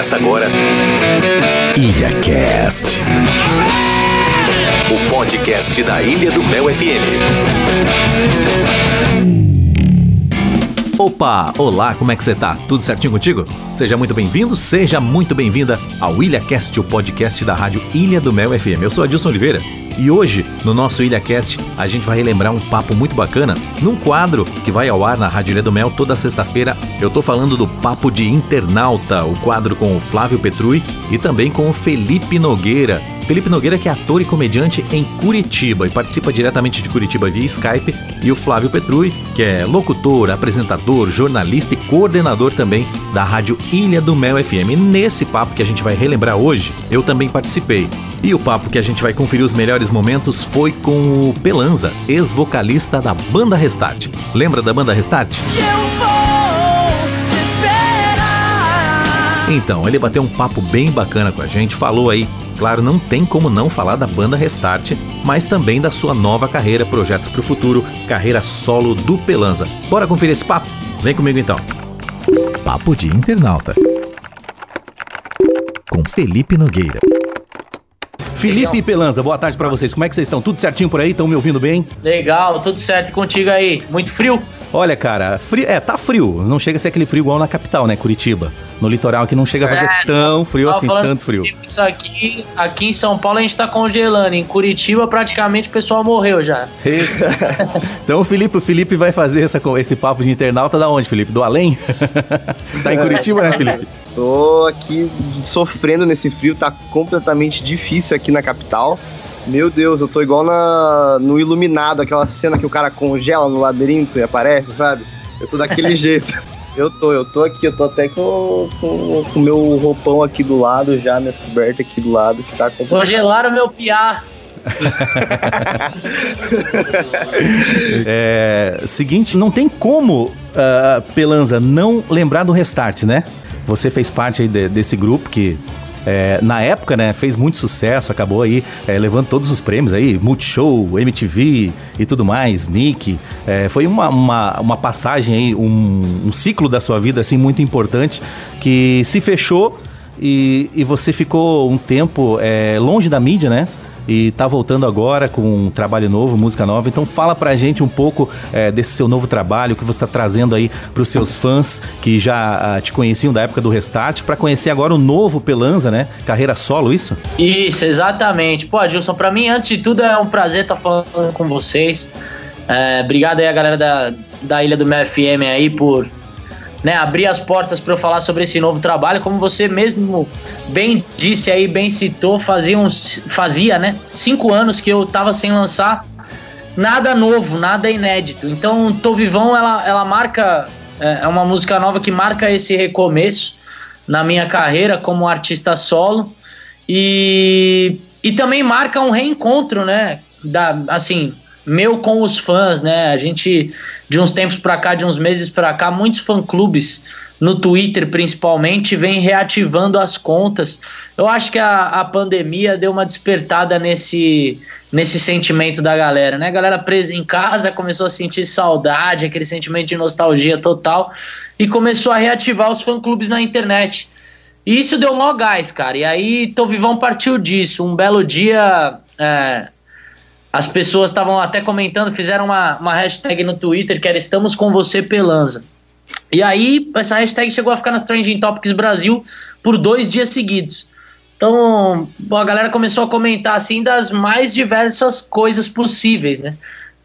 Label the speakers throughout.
Speaker 1: Começa agora. IlhaCast. O podcast da Ilha do Mel FM.
Speaker 2: Opa, olá, como é que você tá? Tudo certinho contigo? Seja muito bem-vindo, seja muito bem-vinda ao IlhaCast, o podcast da rádio Ilha do Mel FM. Eu sou Adilson Oliveira e hoje, no nosso IlhaCast, a gente vai relembrar um papo muito bacana num quadro que vai ao ar na Rádio Ilha do Mel toda sexta-feira. Eu tô falando do Papo de Internauta, o quadro com o Flávio Petrui e também com o Felipe Nogueira. Felipe Nogueira, que é ator e comediante em Curitiba e participa diretamente de Curitiba via Skype, e o Flávio Petrui, que é locutor, apresentador, jornalista e coordenador também da rádio Ilha do Mel FM. E nesse papo que a gente vai relembrar hoje, eu também participei. E o papo que a gente vai conferir os melhores momentos foi com o Pelanza, ex-vocalista da banda Restart. Lembra da banda Restart? Então, ele bateu um papo bem bacana com a gente, falou aí claro, não tem como não falar da banda Restart, mas também da sua nova carreira, projetos para o futuro, carreira solo do Pelanza. Bora conferir esse papo? Vem comigo então. Papo de Internauta. Com Felipe Nogueira. Felipe e Pelanza, boa tarde para vocês. Como é que vocês estão? Tudo certinho por aí? Estão me ouvindo bem?
Speaker 3: Legal, tudo certo contigo aí. Muito frio?
Speaker 2: Olha, cara, frio, é, tá frio. Não chega a ser aquele frio igual na capital, né, Curitiba. No litoral aqui não chega a fazer é, tão frio assim, tanto frio.
Speaker 3: Isso aqui, aqui em São Paulo a gente tá congelando. Em Curitiba praticamente o pessoal morreu já.
Speaker 2: então Felipe, o Felipe vai fazer essa, esse papo de internauta da onde, Felipe? Do além? tá em Curitiba, né, Felipe?
Speaker 4: Tô aqui sofrendo nesse frio, tá completamente difícil aqui na capital. Meu Deus, eu tô igual na, no Iluminado, aquela cena que o cara congela no labirinto e aparece, sabe? Eu tô daquele jeito. Eu tô, eu tô aqui, eu tô até com o com, com meu roupão aqui do lado já, minhas cobertas aqui do lado, que tá
Speaker 3: complicado. Congelaram meu piá.
Speaker 2: é, seguinte, não tem como, uh, Pelanza, não lembrar do Restart, né? Você fez parte de, desse grupo que é, na época, né, fez muito sucesso, acabou aí é, levando todos os prêmios aí, Multishow, MTV e tudo mais, Nick. É, foi uma, uma, uma, passagem aí, um, um, ciclo da sua vida assim muito importante que se fechou e, e você ficou um tempo é, longe da mídia, né? E tá voltando agora com um trabalho novo, música nova. Então fala pra gente um pouco é, desse seu novo trabalho que você está trazendo aí pros seus fãs que já ah, te conheciam da época do Restart, para conhecer agora o novo Pelanza, né? Carreira solo, isso?
Speaker 3: Isso, exatamente. Pô, Gilson, pra mim, antes de tudo, é um prazer estar tá falando com vocês. É, obrigado aí a galera da, da Ilha do MFM aí por né, abrir as portas para eu falar sobre esse novo trabalho. Como você mesmo bem disse aí, bem citou, fazia, uns, fazia né, cinco anos que eu estava sem lançar nada novo, nada inédito. Então, Tô Vivão, ela, ela marca, é, é uma música nova que marca esse recomeço na minha carreira como artista solo e, e também marca um reencontro, né, da, assim, meu com os fãs, né? A gente, de uns tempos para cá, de uns meses para cá, muitos fã-clubes no Twitter principalmente vem reativando as contas. Eu acho que a, a pandemia deu uma despertada nesse, nesse sentimento da galera, né? A galera presa em casa começou a sentir saudade, aquele sentimento de nostalgia total e começou a reativar os fã-clubes na internet. E isso deu mó gás, cara. E aí, Tô Vivão partiu disso. Um belo dia. É, as pessoas estavam até comentando, fizeram uma, uma hashtag no Twitter que era Estamos com você, Pelanza. E aí, essa hashtag chegou a ficar nas Trending Topics Brasil por dois dias seguidos. Então, a galera começou a comentar assim das mais diversas coisas possíveis, né?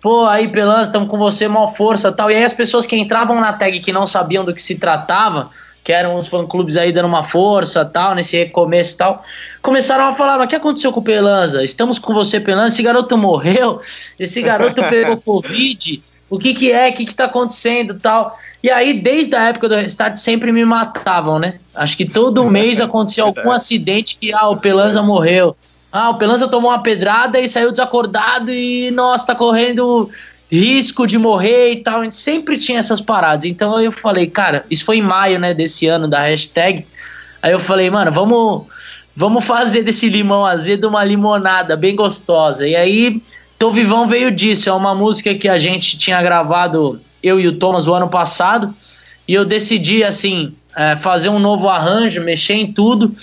Speaker 3: Pô, aí, Pelanza, estamos com você, maior força tal. E aí, as pessoas que entravam na tag que não sabiam do que se tratava que eram os fã-clubes aí dando uma força tal, nesse recomeço e tal, começaram a falar, mas o que aconteceu com o Pelanza? Estamos com você, Pelanza, esse garoto morreu, esse garoto pegou Covid, o que que é, o que que tá acontecendo tal. E aí, desde a época do Restart, sempre me matavam, né? Acho que todo mês acontecia algum acidente que, ah, o Pelanza morreu. Ah, o Pelanza tomou uma pedrada e saiu desacordado e, nossa, tá correndo risco de morrer e tal. A gente sempre tinha essas paradas. Então eu falei, cara, isso foi em maio, né, desse ano da hashtag. Aí eu falei, mano, vamos, vamos fazer desse limão azedo uma limonada bem gostosa. E aí, Tô Vivão veio disso. É uma música que a gente tinha gravado, eu e o Thomas, o ano passado. E eu decidi, assim, é, fazer um novo arranjo, mexer em tudo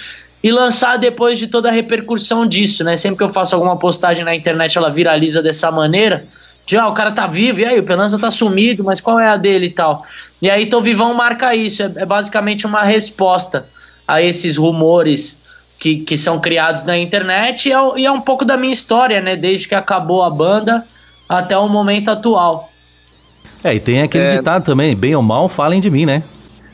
Speaker 3: e lançar depois de toda a repercussão disso, né? Sempre que eu faço alguma postagem na internet, ela viraliza dessa maneira. De, ah, o cara tá vivo, e aí, o Pelanza tá sumido, mas qual é a dele e tal? E aí, então, Vivão marca isso, é, é basicamente uma resposta a esses rumores que, que são criados na internet e é, e é um pouco da minha história, né? Desde que acabou a banda até o momento atual.
Speaker 2: É, e tem aquele é... ditado também, bem ou mal, falem de mim, né?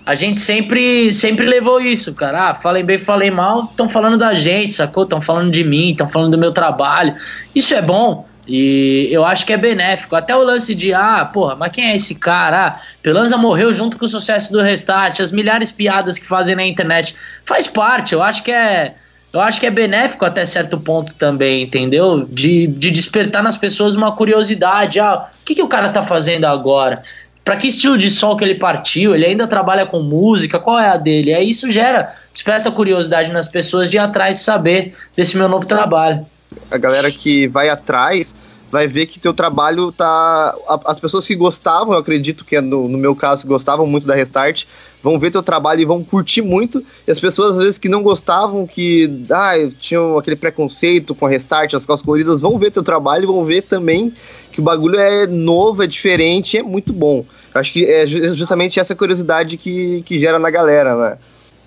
Speaker 3: A gente sempre, sempre levou isso, cara. Ah, falem bem, falem mal, estão falando da gente, sacou? Estão falando de mim, estão falando do meu trabalho. Isso é bom. E eu acho que é benéfico. Até o lance de, ah, porra, mas quem é esse cara? Ah, Pelanza morreu junto com o sucesso do Restart, as milhares de piadas que fazem na internet. Faz parte, eu acho que é. Eu acho que é benéfico até certo ponto também, entendeu? De, de despertar nas pessoas uma curiosidade. Ah, o que, que o cara tá fazendo agora? Para que estilo de som que ele partiu? Ele ainda trabalha com música? Qual é a dele? Aí isso gera, desperta curiosidade nas pessoas de ir atrás saber desse meu novo trabalho
Speaker 4: a galera que vai atrás vai ver que teu trabalho tá. As pessoas que gostavam, eu acredito que é no, no meu caso, gostavam muito da Restart, vão ver teu trabalho e vão curtir muito. E as pessoas, às vezes, que não gostavam, que ah, tinham aquele preconceito com a Restart, as calças coloridas, vão ver teu trabalho e vão ver também que o bagulho é novo, é diferente, é muito bom. Acho que é justamente essa curiosidade que, que gera na galera, né?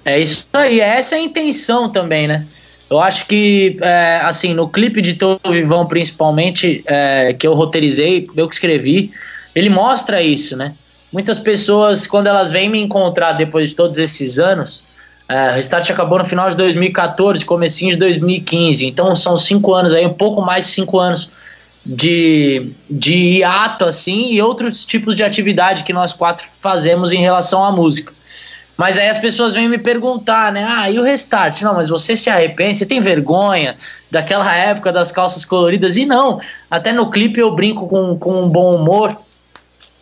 Speaker 3: É isso aí, essa é a intenção também, né? Eu acho que, é, assim, no clipe de Tô Vivão, principalmente, é, que eu roteirizei, eu que escrevi, ele mostra isso, né? Muitas pessoas, quando elas vêm me encontrar depois de todos esses anos, é, Restart acabou no final de 2014, comecinho de 2015, então são cinco anos aí, um pouco mais de cinco anos de, de hiato, assim, e outros tipos de atividade que nós quatro fazemos em relação à música. Mas aí as pessoas vêm me perguntar, né? Ah, e o restart? Não, mas você se arrepende? Você tem vergonha daquela época das calças coloridas? E não, até no clipe eu brinco com, com um bom humor.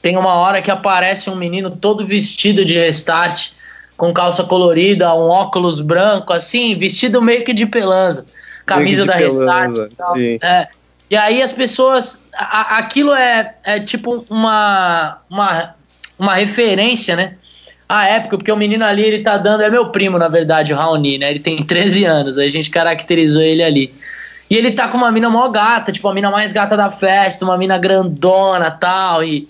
Speaker 3: Tem uma hora que aparece um menino todo vestido de restart, com calça colorida, um óculos branco, assim, vestido meio que de pelanza. Camisa da restart e tal. É. E aí as pessoas. A, aquilo é, é tipo uma, uma, uma referência, né? A época, porque o menino ali, ele tá dando, é meu primo, na verdade, o Raoni, né? Ele tem 13 anos, a gente caracterizou ele ali. E ele tá com uma mina mó gata, tipo, a mina mais gata da festa, uma mina grandona tal. E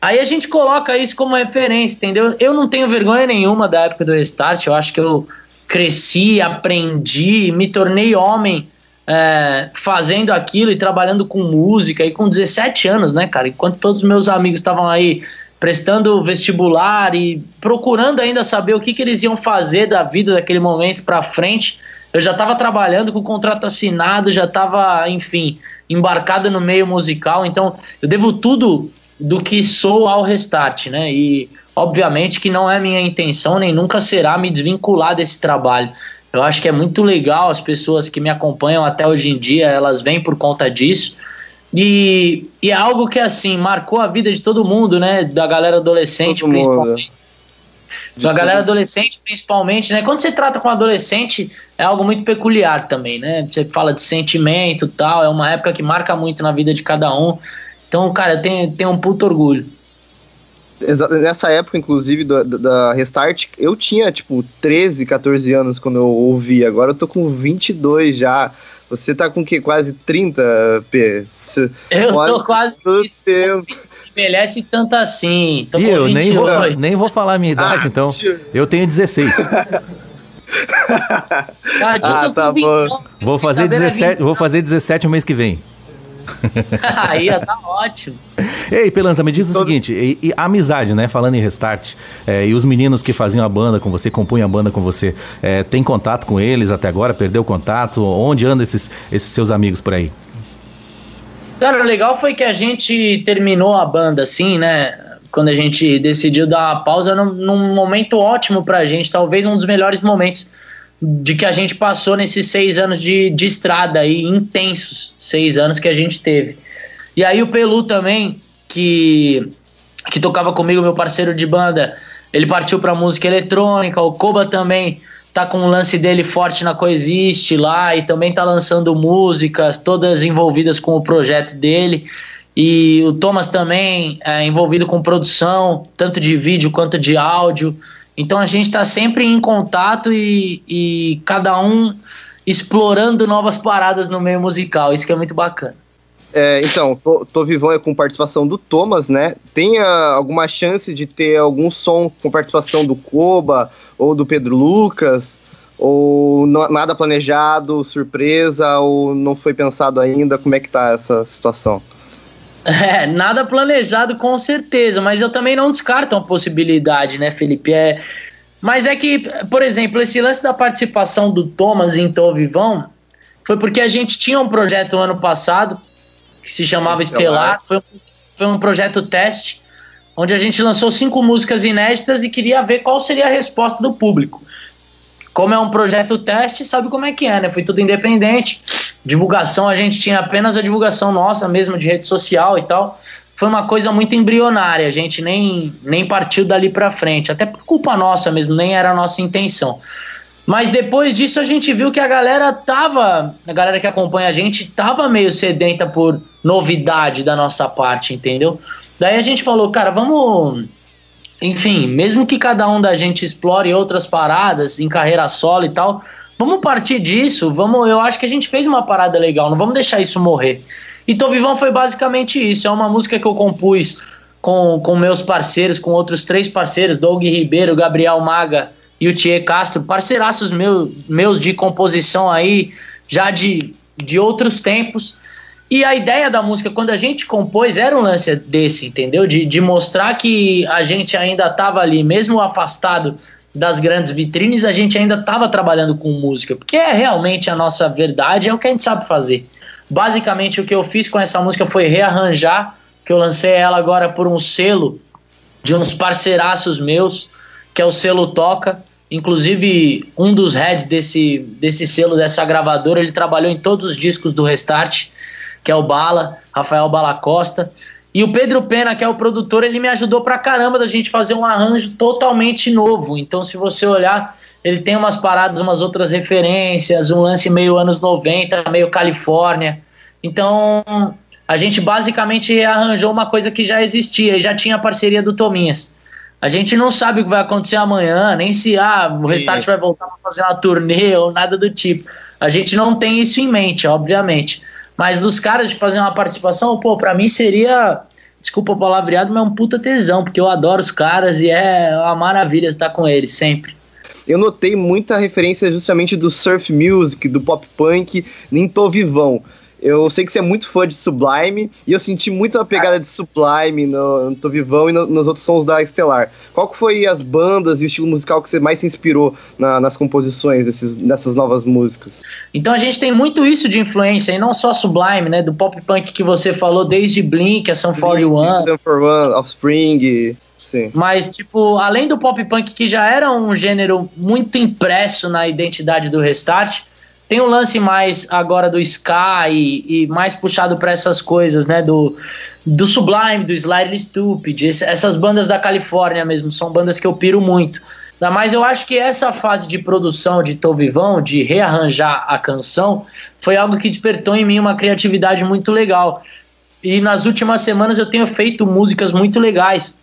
Speaker 3: aí a gente coloca isso como referência, entendeu? Eu não tenho vergonha nenhuma da época do Restart, eu acho que eu cresci, aprendi, me tornei homem é, fazendo aquilo e trabalhando com música e com 17 anos, né, cara? Enquanto todos os meus amigos estavam aí prestando vestibular e procurando ainda saber o que, que eles iam fazer da vida daquele momento para frente. Eu já estava trabalhando com contrato assinado, já estava, enfim, embarcado no meio musical, então eu devo tudo do que sou ao Restart, né? E obviamente que não é minha intenção nem nunca será me desvincular desse trabalho. Eu acho que é muito legal as pessoas que me acompanham até hoje em dia, elas vêm por conta disso. E, e é algo que, assim, marcou a vida de todo mundo, né? Da galera adolescente, todo principalmente. Mundo. Da galera adolescente, principalmente, né? Quando você trata com adolescente, é algo muito peculiar também, né? Você fala de sentimento e tal, é uma época que marca muito na vida de cada um. Então, cara, eu tenho, tenho um puto orgulho.
Speaker 4: Nessa época, inclusive, da, da Restart, eu tinha, tipo, 13, 14 anos quando eu ouvi. Agora eu tô com 22 já. Você tá com que? Quase 30, P?
Speaker 3: Eu tô quase todo tempo. Envelhece tanto assim.
Speaker 2: Tô e eu nem vou, nem vou falar a minha idade, ah, então. Eu tenho 16.
Speaker 3: ah, ah tá bom.
Speaker 2: Vou fazer, 17, vou fazer 17 o mês que vem.
Speaker 3: Aí, tá ótimo.
Speaker 2: Ei, Pelanza, me diz o Todo... seguinte: e, e, a amizade, né? Falando em restart, é, e os meninos que faziam a banda com você, compunham a banda com você, é, tem contato com eles até agora? Perdeu contato? Onde andam esses, esses seus amigos por aí?
Speaker 3: Cara, o legal foi que a gente terminou a banda assim, né? Quando a gente decidiu dar a pausa num, num momento ótimo pra gente, talvez um dos melhores momentos de que a gente passou nesses seis anos de, de estrada aí, intensos seis anos que a gente teve. E aí o Pelu também, que, que tocava comigo, meu parceiro de banda, ele partiu pra música eletrônica, o Koba também tá com o lance dele forte na Coexiste lá e também tá lançando músicas, todas envolvidas com o projeto dele. E o Thomas também é envolvido com produção, tanto de vídeo quanto de áudio. Então a gente está sempre em contato e, e cada um explorando novas paradas no meio musical. Isso que é muito bacana.
Speaker 4: É, então, tô, tô vivão é com participação do Thomas, né? Tem uh, alguma chance de ter algum som com participação do Koba ou do Pedro Lucas? Ou nada planejado, surpresa, ou não foi pensado ainda? Como é que tá essa situação?
Speaker 3: É, nada planejado com certeza, mas eu também não descarto uma possibilidade, né, Felipe? É, mas é que, por exemplo, esse lance da participação do Thomas em Tô Vivão foi porque a gente tinha um projeto ano passado que se chamava Estelar, foi um, foi um projeto teste, onde a gente lançou cinco músicas inéditas e queria ver qual seria a resposta do público. Como é um projeto teste, sabe como é que é, né? Foi tudo independente. Divulgação, a gente tinha apenas a divulgação nossa mesmo de rede social e tal. Foi uma coisa muito embrionária, a gente nem, nem partiu dali para frente, até por culpa nossa mesmo, nem era a nossa intenção. Mas depois disso a gente viu que a galera tava, a galera que acompanha a gente tava meio sedenta por novidade da nossa parte, entendeu? Daí a gente falou, cara, vamos enfim, mesmo que cada um da gente explore outras paradas em carreira solo e tal, vamos partir disso, vamos, eu acho que a gente fez uma parada legal, não vamos deixar isso morrer. E Tô Vivão foi basicamente isso, é uma música que eu compus com, com meus parceiros, com outros três parceiros, Doug Ribeiro, Gabriel Maga e o Thier Castro, parceiraços meu, meus de composição aí, já de, de outros tempos, e a ideia da música, quando a gente compôs, era um lance desse, entendeu? De, de mostrar que a gente ainda estava ali, mesmo afastado das grandes vitrines, a gente ainda estava trabalhando com música, porque é realmente a nossa verdade, é o que a gente sabe fazer. Basicamente, o que eu fiz com essa música foi rearranjar, que eu lancei ela agora por um selo de uns parceiraços meus, que é o selo Toca. Inclusive, um dos heads desse, desse selo, dessa gravadora, ele trabalhou em todos os discos do Restart que é o Bala, Rafael Bala Costa. E o Pedro Pena, que é o produtor, ele me ajudou pra caramba da gente fazer um arranjo totalmente novo. Então, se você olhar, ele tem umas paradas, umas outras referências, um lance meio anos 90, meio Califórnia. Então, a gente basicamente rearranjou uma coisa que já existia e já tinha a parceria do Tominhas. A gente não sabe o que vai acontecer amanhã, nem se ah, o Restart vai voltar para fazer uma turnê ou nada do tipo. A gente não tem isso em mente, obviamente. Mas dos caras de fazer uma participação, pô, pra mim seria, desculpa o palavreado, mas é um puta tesão, porque eu adoro os caras e é uma maravilha estar com eles sempre.
Speaker 4: Eu notei muita referência justamente do surf music, do pop punk, nem tô vivão. Eu sei que você é muito fã de Sublime e eu senti muito a pegada de Sublime no, no Tô Vivão e no, nos outros sons da Estelar. Qual que foi as bandas e o estilo musical que você mais se inspirou na, nas composições desses, dessas novas músicas?
Speaker 3: Então a gente tem muito isso de influência, e não só Sublime, né? Do pop punk que você falou desde Blink, a Sum 41.
Speaker 4: Sum 41, Offspring. Sim.
Speaker 3: Mas, tipo, além do pop punk, que já era um gênero muito impresso na identidade do Restart, tem um lance mais agora do Sky e, e mais puxado para essas coisas, né? Do, do Sublime, do Slightly Stupid, essas bandas da Califórnia mesmo, são bandas que eu piro muito. Mas eu acho que essa fase de produção de Tô Vivão, de rearranjar a canção, foi algo que despertou em mim uma criatividade muito legal. E nas últimas semanas eu tenho feito músicas muito legais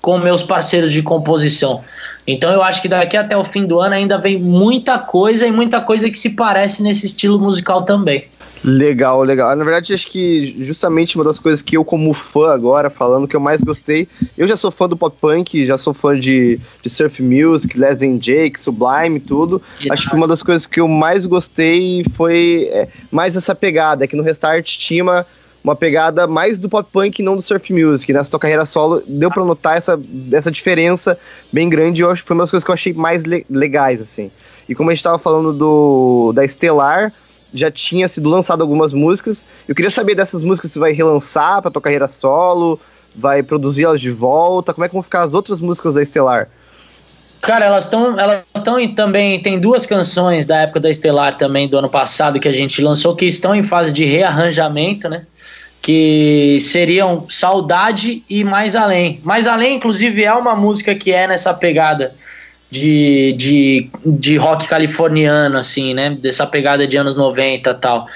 Speaker 3: com meus parceiros de composição. Então eu acho que daqui até o fim do ano ainda vem muita coisa e muita coisa que se parece nesse estilo musical também.
Speaker 4: Legal, legal. Na verdade, acho que justamente uma das coisas que eu, como fã agora, falando que eu mais gostei, eu já sou fã do pop punk, já sou fã de, de surf music, Les Jake, Sublime, tudo. Acho que uma das coisas que eu mais gostei foi é, mais essa pegada, que no Restart tinha uma, uma pegada mais do pop punk não do surf music. Nessa tua carreira solo, deu pra notar essa, essa diferença bem grande. Eu acho que foi uma das coisas que eu achei mais le legais, assim. E como a gente tava falando do da Estelar, já tinha sido lançado algumas músicas. Eu queria saber dessas músicas se vai relançar pra tua carreira solo, vai produzir elas de volta, como é que vão ficar as outras músicas da Estelar?
Speaker 3: Cara, elas estão elas estão também tem duas canções da época da Estelar também do ano passado que a gente lançou que estão em fase de rearranjamento, né? Que seriam Saudade e Mais Além. Mais Além, inclusive, é uma música que é nessa pegada de, de, de rock californiano, assim, né? Dessa pegada de anos 90 e tal.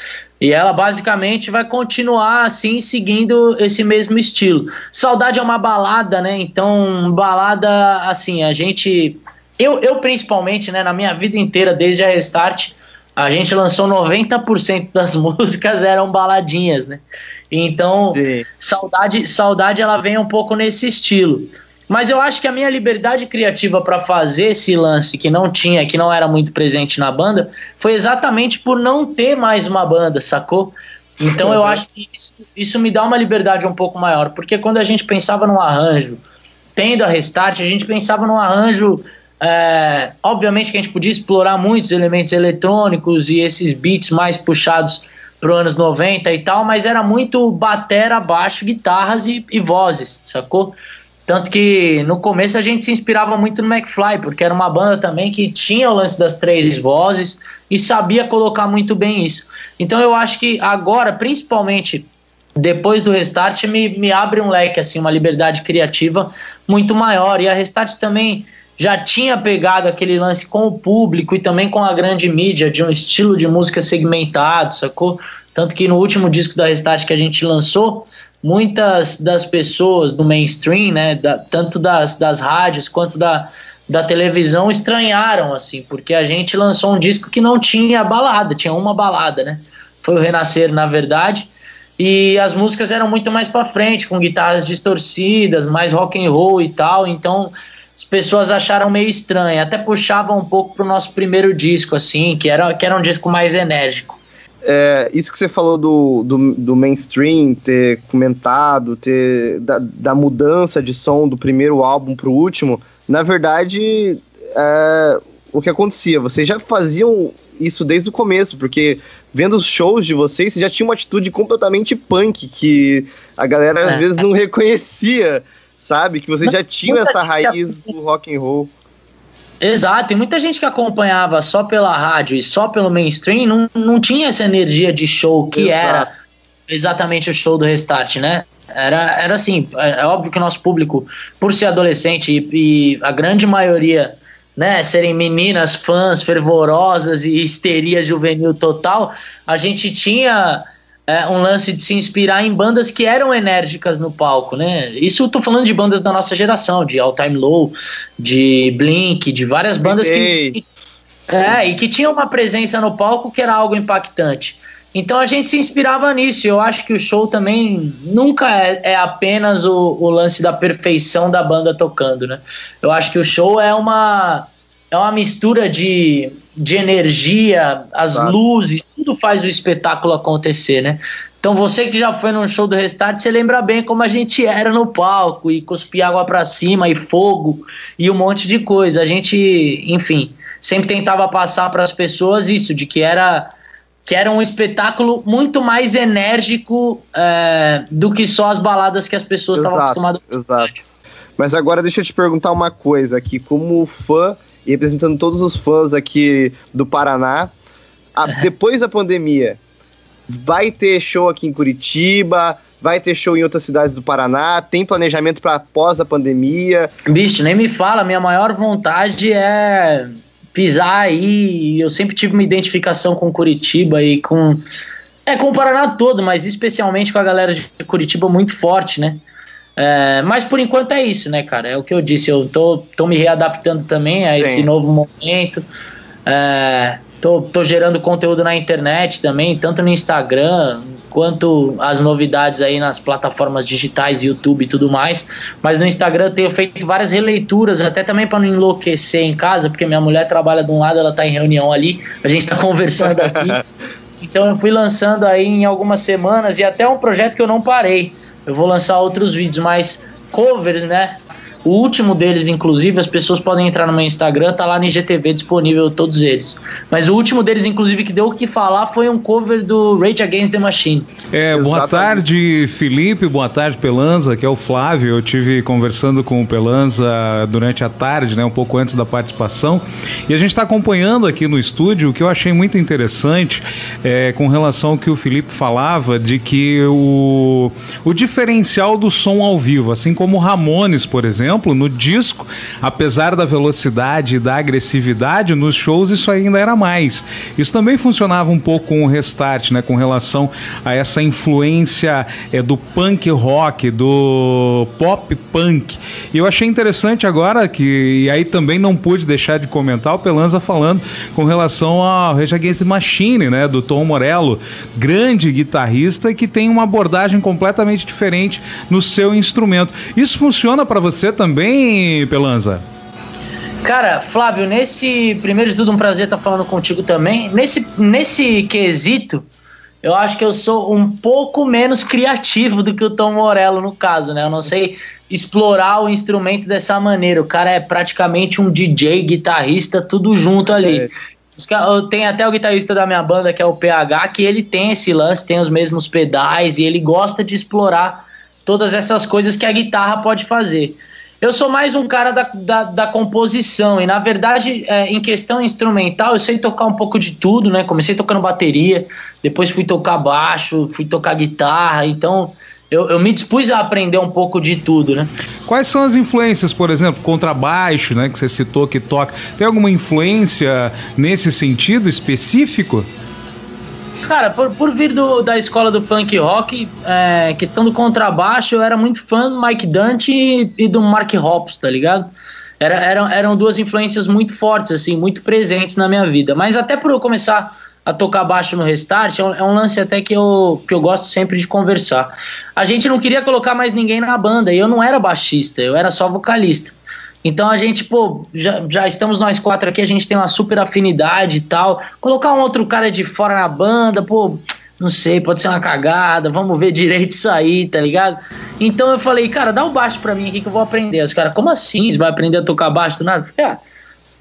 Speaker 3: E ela basicamente vai continuar assim, seguindo esse mesmo estilo. Saudade é uma balada, né? Então, balada, assim, a gente eu, eu principalmente, né, na minha vida inteira, desde a Restart, a gente lançou 90% das músicas eram baladinhas, né? Então, Sim. saudade, saudade ela vem um pouco nesse estilo. Mas eu acho que a minha liberdade criativa para fazer esse lance que não tinha, que não era muito presente na banda, foi exatamente por não ter mais uma banda, sacou? Então eu acho que isso, isso me dá uma liberdade um pouco maior, porque quando a gente pensava num arranjo, tendo a restart, a gente pensava num arranjo é, obviamente que a gente podia explorar muitos elementos eletrônicos e esses beats mais puxados para os anos 90 e tal, mas era muito batera, baixo, guitarras e, e, vozes, sacou? Tanto que no começo a gente se inspirava muito no McFly, porque era uma banda também que tinha o lance das três vozes e sabia colocar muito bem isso. Então eu acho que agora, principalmente depois do Restart, me, me abre um leque, assim, uma liberdade criativa muito maior. E a Restart também já tinha pegado aquele lance com o público e também com a grande mídia de um estilo de música segmentado, sacou? Tanto que no último disco da Restart que a gente lançou, muitas das pessoas do mainstream, né, da, tanto das, das rádios quanto da, da televisão, estranharam, assim, porque a gente lançou um disco que não tinha balada, tinha uma balada, né? Foi o Renascer, na verdade, e as músicas eram muito mais para frente, com guitarras distorcidas, mais rock and roll e tal, então as pessoas acharam meio estranho, até puxavam um pouco pro nosso primeiro disco, assim, que era, que era um disco mais enérgico.
Speaker 4: É, isso que você falou do, do, do mainstream, ter comentado, ter da, da, mudança de som do primeiro álbum pro último, na verdade, é, o que acontecia? Vocês já faziam isso desde o começo, porque vendo os shows de vocês, vocês já tinham uma atitude completamente punk, que a galera é. às vezes não reconhecia sabe? Que você já tinha essa raiz do rock and roll.
Speaker 3: Exato, e muita gente que acompanhava só pela rádio e só pelo mainstream não, não tinha essa energia de show que Exato. era exatamente o show do Restart, né? Era, era assim, é, é óbvio que o nosso público, por ser adolescente e, e a grande maioria né, serem meninas fãs fervorosas e histeria juvenil total, a gente tinha é, um lance de se inspirar em bandas que eram enérgicas no palco, né? Isso eu tô falando de bandas da nossa geração, de All Time Low, de Blink, de várias bandas que, é, e que tinham uma presença no palco que era algo impactante. Então a gente se inspirava nisso. Eu acho que o show também nunca é, é apenas o, o lance da perfeição da banda tocando, né? Eu acho que o show é uma é uma mistura de, de energia, as claro. luzes, tudo faz o espetáculo acontecer, né? Então você que já foi num show do Restart, você lembra bem como a gente era no palco e cuspir água para cima e fogo e um monte de coisa. A gente, enfim, sempre tentava passar para as pessoas isso de que era que era um espetáculo muito mais enérgico é, do que só as baladas que as pessoas estavam acostumadas.
Speaker 4: Exato. Mas agora deixa eu te perguntar uma coisa aqui, como fã e representando todos os fãs aqui do Paraná. A, depois da pandemia, vai ter show aqui em Curitiba, vai ter show em outras cidades do Paraná, tem planejamento para após a pandemia.
Speaker 3: Bicho, nem me fala, minha maior vontade é pisar aí. Eu sempre tive uma identificação com Curitiba e com. É, com o Paraná todo, mas especialmente com a galera de Curitiba muito forte, né? É, mas por enquanto é isso, né, cara? É o que eu disse, eu tô, tô me readaptando também a esse Sim. novo momento. É, tô, tô gerando conteúdo na internet também, tanto no Instagram quanto as novidades aí nas plataformas digitais, YouTube e tudo mais. Mas no Instagram eu tenho feito várias releituras, até também para não enlouquecer em casa, porque minha mulher trabalha de um lado, ela tá em reunião ali, a gente tá conversando aqui. Então eu fui lançando aí em algumas semanas e até um projeto que eu não parei eu vou lançar outros vídeos mais covers, né? O último deles, inclusive, as pessoas podem entrar no meu Instagram, tá lá no IGTV disponível todos eles. Mas o último deles, inclusive, que deu o que falar foi um cover do Rage Against the Machine.
Speaker 2: É, boa tarde, Felipe, boa tarde, Pelanza, que é o Flávio. Eu tive conversando com o Pelanza durante a tarde, né, um pouco antes da participação. E a gente está acompanhando aqui no estúdio o que eu achei muito interessante é, com relação ao que o Felipe falava de que o, o diferencial do som ao vivo, assim como o Ramones, por exemplo
Speaker 5: exemplo, no disco, apesar da velocidade e da agressividade, nos shows isso ainda era mais. Isso também funcionava um pouco com o Restart, né, com relação a essa influência é, do punk rock, do pop punk. E eu achei interessante agora que, e aí também não pude deixar de comentar o Pelanza falando com relação ao Rage Machine, né, do Tom Morello, grande guitarrista que tem uma abordagem completamente diferente no seu instrumento. Isso funciona para você também, Pelanza?
Speaker 3: Cara, Flávio, nesse primeiro de tudo um prazer estar falando contigo também. Nesse nesse quesito, eu acho que eu sou um pouco menos criativo do que o Tom Morello no caso, né? Eu não sei explorar o instrumento dessa maneira. O cara é praticamente um DJ, guitarrista, tudo junto ali. É. Tem até o guitarrista da minha banda, que é o PH, que ele tem esse lance, tem os mesmos pedais e ele gosta de explorar todas essas coisas que a guitarra pode fazer. Eu sou mais um cara da, da, da composição, e na verdade, é, em questão instrumental, eu sei tocar um pouco de tudo, né? Comecei tocando bateria, depois fui tocar baixo, fui tocar guitarra, então eu, eu, me dispus a aprender um pouco de tudo, né?
Speaker 5: Quais são as influências, por exemplo, contrabaixo, né, que você citou que toca? Tem alguma influência nesse sentido específico?
Speaker 3: Cara, por, por vir do, da escola do punk rock, é, questão do contrabaixo, eu era muito fã do Mike Dante e, e do Mark Hoppus, tá ligado? Era, eram, eram duas influências muito fortes, assim, muito presentes na minha vida. Mas até por eu começar a tocar baixo no restart, é um, é um, lance até que eu, que eu gosto sempre de conversar. A gente não queria colocar mais ninguém na banda, e eu não era baixista, eu era só vocalista. Então a gente, pô, já, já estamos nós quatro aqui, a gente tem uma super afinidade e tal. Colocar um outro cara de fora na banda, pô, não sei, pode ser uma cagada, vamos ver direito isso aí, tá ligado? Então eu falei, cara, dá o baixo pra mim aqui que eu vou aprender. Os caras, como assim? Você vai aprender a tocar baixo do nada? falei, ah,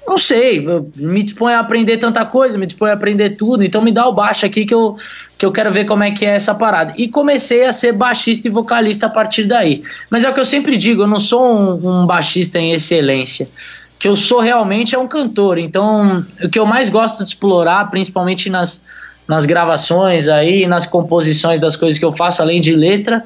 Speaker 3: não sei, me dispõe a aprender tanta coisa, me dispõe a aprender tudo, então me dá o baixo aqui que eu, que eu quero ver como é que é essa parada. E comecei a ser baixista e vocalista a partir daí. Mas é o que eu sempre digo, eu não sou um, um baixista em excelência. O que eu sou realmente é um cantor. Então, o que eu mais gosto de explorar, principalmente nas, nas gravações aí, nas composições das coisas que eu faço, além de letra,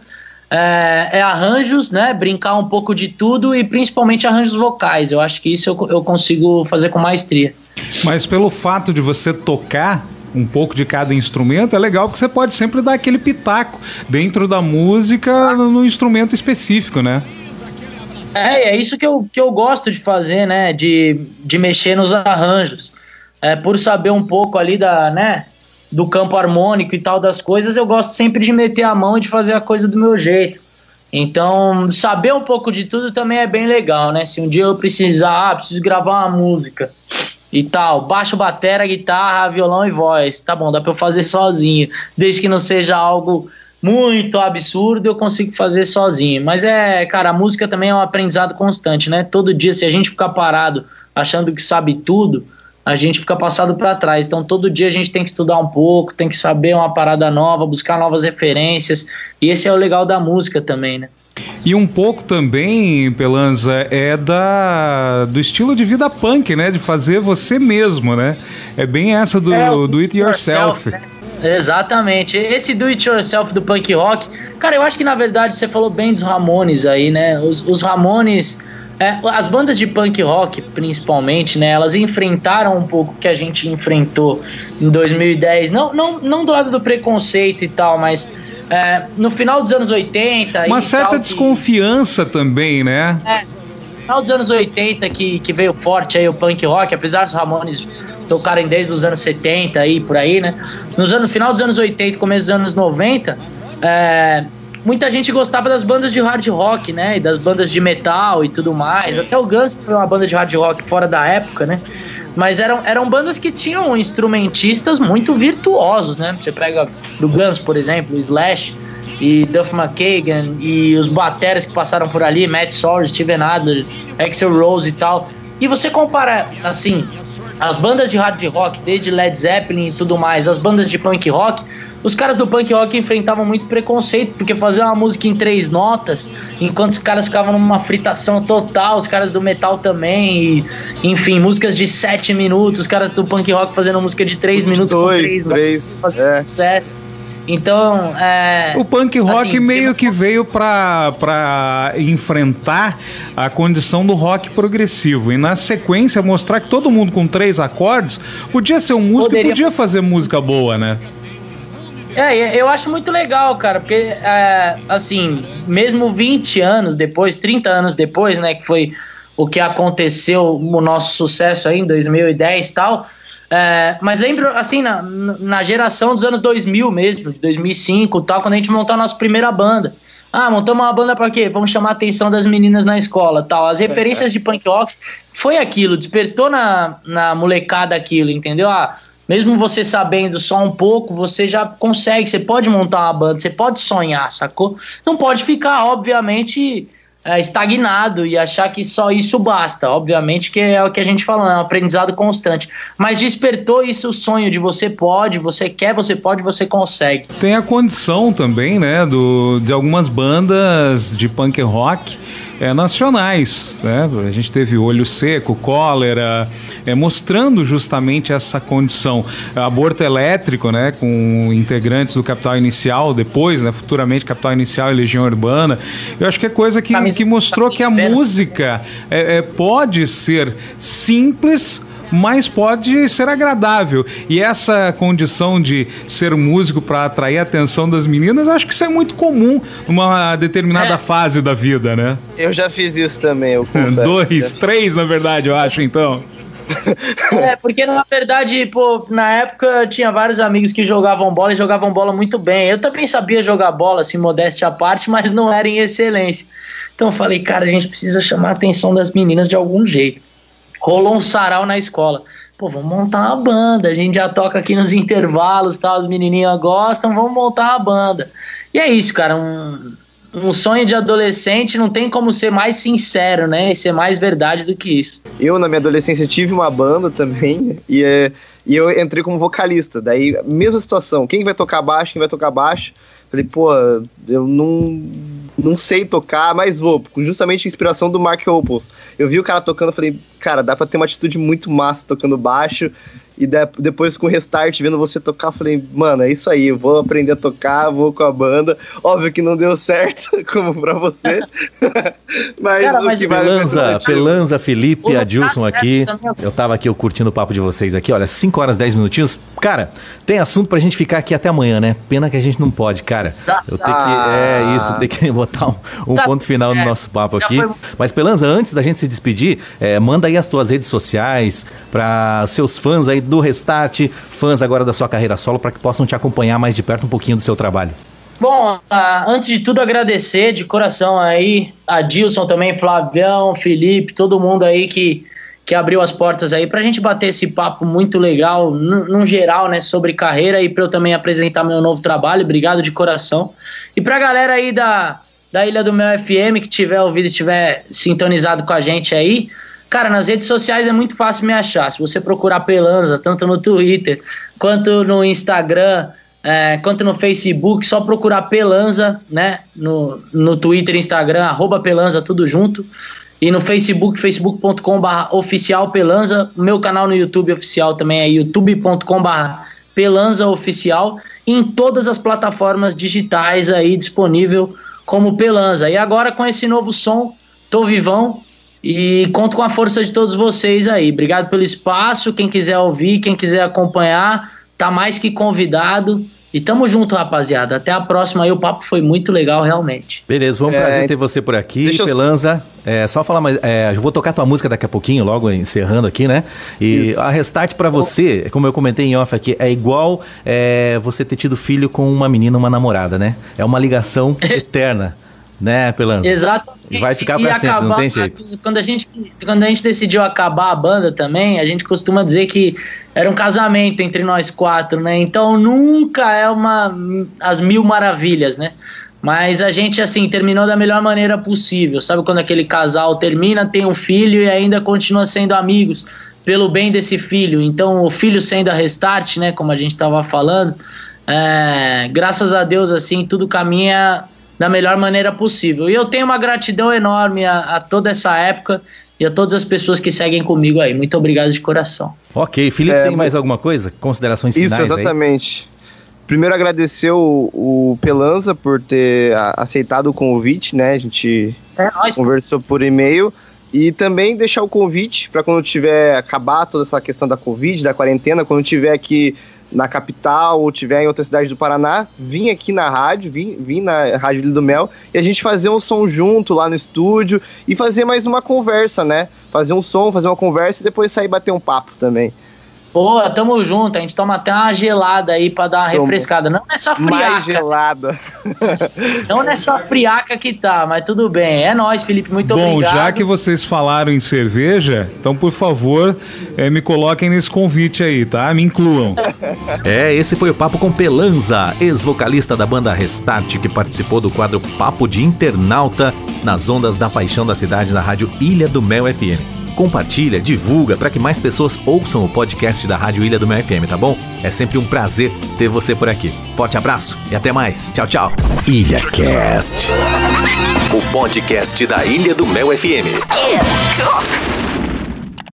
Speaker 3: é, é, arranjos, né? Brincar um pouco de tudo e principalmente arranjos vocais. Eu acho que isso eu, eu consigo fazer com maestria.
Speaker 5: Mas pelo fato de você tocar um pouco de cada instrumento, é legal que você pode sempre dar aquele pitaco dentro da música no instrumento específico, né?
Speaker 3: É, é isso que eu, que eu gosto de fazer, né? De, de mexer nos arranjos. É, por saber um pouco ali da, né? Do campo harmônico e tal das coisas, eu gosto sempre de meter a mão e de fazer a coisa do meu jeito. Então, saber um pouco de tudo também é bem legal, né? Se um dia eu precisar, ah, preciso gravar uma música e tal, baixo, batera, guitarra, violão e voz, tá bom, dá pra eu fazer sozinho, desde que não seja algo muito absurdo, eu consigo fazer sozinho. Mas é, cara, a música também é um aprendizado constante, né? Todo dia, se a gente ficar parado achando que sabe tudo, a gente fica passado para trás. Então, todo dia a gente tem que estudar um pouco, tem que saber uma parada nova, buscar novas referências. E esse é o legal da música também, né?
Speaker 5: E um pouco também, Pelanza, é da do estilo de vida punk, né? De fazer você mesmo, né? É bem essa do, é, do it yourself. yourself
Speaker 3: né? Exatamente. Esse do it yourself do punk rock, cara, eu acho que na verdade você falou bem dos Ramones aí, né? Os, os Ramones é, as bandas de punk rock, principalmente, né, elas enfrentaram um pouco o que a gente enfrentou em 2010. Não, não, não do lado do preconceito e tal, mas é, no final dos anos 80.
Speaker 5: Uma certa tal, desconfiança que, também, né?
Speaker 3: É, no final dos anos 80 que, que veio forte aí o punk rock, apesar dos Ramones tocarem desde os anos 70 aí por aí, né? Nos anos, final dos anos 80 começo dos anos 90, é, muita gente gostava das bandas de hard rock, né? E das bandas de metal e tudo mais. Até o Guns foi uma banda de hard rock fora da época, né? Mas eram, eram bandas que tinham instrumentistas muito virtuosos, né? Você pega do Guns, por exemplo, o Slash e Duff McKagan e os bateras que passaram por ali, Matt Sorum, Steven Adler, Axel Rose e tal. E você compara, assim, as bandas de hard rock, desde Led Zeppelin e tudo mais, as bandas de punk rock, os caras do punk rock enfrentavam muito preconceito, porque fazer uma música em três notas, enquanto os caras ficavam numa fritação total, os caras do metal também, e, enfim, músicas de sete minutos, os caras do punk rock fazendo música de três minutos
Speaker 4: dois, três, três,
Speaker 3: é. sucesso. Então, é.
Speaker 5: O punk rock
Speaker 3: assim,
Speaker 5: meio que veio pra, pra enfrentar a condição do rock progressivo. E na sequência mostrar que todo mundo com três acordes podia ser um músico e
Speaker 3: Poderia-
Speaker 5: podia fazer música boa, né?
Speaker 3: É, eu acho muito legal, cara, porque, é, assim, mesmo 20 anos depois, 30 anos depois, né, que foi o que aconteceu, o nosso sucesso aí em 2010 e tal, é, mas lembro, assim, na, na geração dos anos 2000 mesmo, de 2005 e tal, quando a gente montou a nossa primeira banda. Ah, montamos uma banda pra quê? Vamos chamar a atenção das meninas na escola tal. As referências de punk rock foi aquilo, despertou na, na molecada aquilo, entendeu? Ah, mesmo você sabendo só um pouco, você já consegue, você pode montar uma banda, você pode sonhar, sacou? Não pode ficar, obviamente, é, estagnado e achar que só isso basta. Obviamente que é o que a gente falou, é um aprendizado constante. Mas despertou isso o sonho de você pode, você quer, você pode, você consegue.
Speaker 5: Tem a condição também, né, do, de algumas bandas de punk rock é, nacionais. Né? A gente teve Olho Seco, Cólera, é, mostrando justamente essa condição. Aborto Elétrico, né, com integrantes do Capital Inicial, depois, né, futuramente Capital Inicial e Legião Urbana. Eu acho que é coisa que, que mostrou que a música é, é, pode ser simples mas pode ser agradável. E essa condição de ser músico para atrair a atenção das meninas, acho que isso é muito comum numa determinada
Speaker 3: É.
Speaker 5: fase da vida, né?
Speaker 4: Eu já fiz isso também, eu.
Speaker 5: Dois, três, na verdade, eu acho, então.
Speaker 3: É, porque na verdade, pô, na época tinha vários amigos que jogavam bola e jogavam bola muito bem. Eu também sabia jogar bola, assim, modéstia à parte, mas não era em excelência. Então eu falei, cara, a gente precisa chamar a atenção das meninas de algum jeito. Rolou um sarau na escola. Pô, vamos montar uma banda. A gente já toca aqui nos intervalos, tal, as menininhas gostam, vamos montar uma banda. E é isso, cara, um, um sonho de adolescente não tem como ser mais sincero, né? E ser mais verdade do que isso.
Speaker 4: Eu, na minha adolescência, tive uma banda também e, é, e eu entrei como vocalista. Daí, mesma situação. Quem vai tocar baixo, quem vai tocar baixo? Falei, pô, eu não, não sei tocar, mas vou. Justamente inspiração do Mark Opals. Eu vi o cara tocando, falei, cara, dá pra ter uma atitude muito massa tocando baixo. E de- depois com o restart, vendo você tocar, falei, mano, é isso aí, eu vou aprender a tocar, vou com a banda. Óbvio que não deu certo, como pra você. mas,
Speaker 3: Cara,
Speaker 4: o
Speaker 3: mas
Speaker 2: Pelanza,
Speaker 4: pena-
Speaker 2: Pelanza, Felipe,
Speaker 3: Pô, tá
Speaker 2: Adilson
Speaker 3: certo
Speaker 2: aqui.
Speaker 3: também.
Speaker 2: Eu tava aqui eu curtindo o papo de vocês aqui. Olha, 5 horas 10 minutinhos. Cara, tem assunto pra gente ficar aqui até amanhã, né? Pena que a gente não pode, cara.
Speaker 3: Tá.
Speaker 2: Eu tenho que. É isso, tem que botar um, um
Speaker 3: Tá
Speaker 2: ponto final no nosso papo aqui.
Speaker 3: foi-
Speaker 2: Mas, Pelanza, antes da gente se despedir, é, manda aí as tuas redes sociais para seus fãs aí do Restart, fãs agora da sua carreira solo, para que possam te acompanhar mais de perto um pouquinho do seu trabalho.
Speaker 3: Bom, ah, antes de tudo agradecer de coração aí a Dilson também, Flavião, Felipe, todo mundo aí que, que abriu as portas aí pra gente bater esse papo muito legal, no, no geral, né, sobre carreira e pra eu também apresentar meu novo trabalho. Obrigado de coração. E pra galera aí da, da Ilha do Mel FM que tiver ouvido e tiver sintonizado com a gente aí, Cara, nas redes sociais é muito fácil me achar. Se você procurar Pelanza, tanto no Twitter quanto no Instagram, é, quanto no Facebook, só procurar Pelanza, né? No, no Twitter Instagram, arroba Pelanza, tudo junto. E no Facebook, facebook.com.br oficial Pelanza. Meu canal no YouTube oficial também é youtube.com.br Pelanza Oficial. E em todas as plataformas digitais aí disponível como Pelanza. E agora com esse novo som, tô vivão. E conto com a força de todos vocês aí. Obrigado pelo espaço. Quem quiser ouvir, quem quiser acompanhar, tá mais que convidado. E tamo junto, rapaziada. Até a próxima aí. O papo foi muito legal, realmente.
Speaker 2: Beleza, foi um
Speaker 4: É,
Speaker 2: prazer ter você por aqui,
Speaker 4: deixa eu-
Speaker 2: Pelanza. É, só falar mais. É, eu vou tocar tua música daqui a pouquinho, logo encerrando aqui, né? E
Speaker 4: Isso.
Speaker 2: a restart pra você, como eu comentei em off aqui, é igual é, você ter tido filho com uma menina, uma namorada, né? É uma ligação eterna, né, Pelanza?
Speaker 3: Exatamente.
Speaker 2: Vai ficar
Speaker 3: E
Speaker 2: pra sempre, não
Speaker 3: acabar-
Speaker 2: tem jeito.
Speaker 3: Quando a, gente, quando a gente decidiu acabar a banda também, a gente costuma dizer que era um casamento entre nós quatro, né? Então nunca é uma as mil maravilhas, né? Mas a gente, assim, terminou da melhor maneira possível. Sabe quando aquele casal termina, tem um filho e ainda continua sendo amigos pelo bem desse filho. Então, o filho sendo a restart, né? Como a gente estava falando, é, graças a Deus, assim, tudo caminha da melhor maneira possível. E eu tenho uma gratidão enorme a, a toda essa época e a todas as pessoas que seguem comigo aí. Muito obrigado de coração.
Speaker 2: Ok, Felipe,
Speaker 4: É,
Speaker 2: tem mais alguma coisa? Considerações
Speaker 4: Isso,
Speaker 2: finais aí?
Speaker 4: exatamente. primeiro agradecer o, o Pelanza por ter aceitado o convite, né? A gente é, conversou por e-mail. E também deixar o convite para quando tiver acabar toda essa questão da Covid, da quarentena, quando tiver aqui na capital ou tiver em outra cidade do Paraná, vim aqui na rádio, vim, vim na Rádio Ilha do Mel e a gente fazer um som junto lá no estúdio e fazer mais uma conversa, né? Fazer um som, fazer uma conversa e depois sair bater um papo também.
Speaker 3: Pô, tamo junto. A gente toma até uma gelada aí pra dar uma Toma. refrescada. Não nessa friaca.
Speaker 4: Mais gelada.
Speaker 3: Não nessa friaca que tá, mas tudo bem. É nóis, Felipe. Muito
Speaker 5: Bom,
Speaker 3: obrigado.
Speaker 5: Bom, já que vocês falaram em cerveja, então, por favor, é, me coloquem nesse convite aí, tá? Me incluam.
Speaker 2: É, esse foi o Papo com Pelanza, ex-vocalista da banda Restart, que participou do quadro Papo de Internauta nas ondas da paixão da cidade na rádio Ilha do Mel FM compartilha, divulga para que mais pessoas ouçam o podcast da Rádio Ilha do Mel FM, tá bom? É sempre um prazer ter você por aqui. Forte abraço e até mais. Tchau, tchau.
Speaker 1: Ilha Cast, o podcast da Ilha do Mel FM.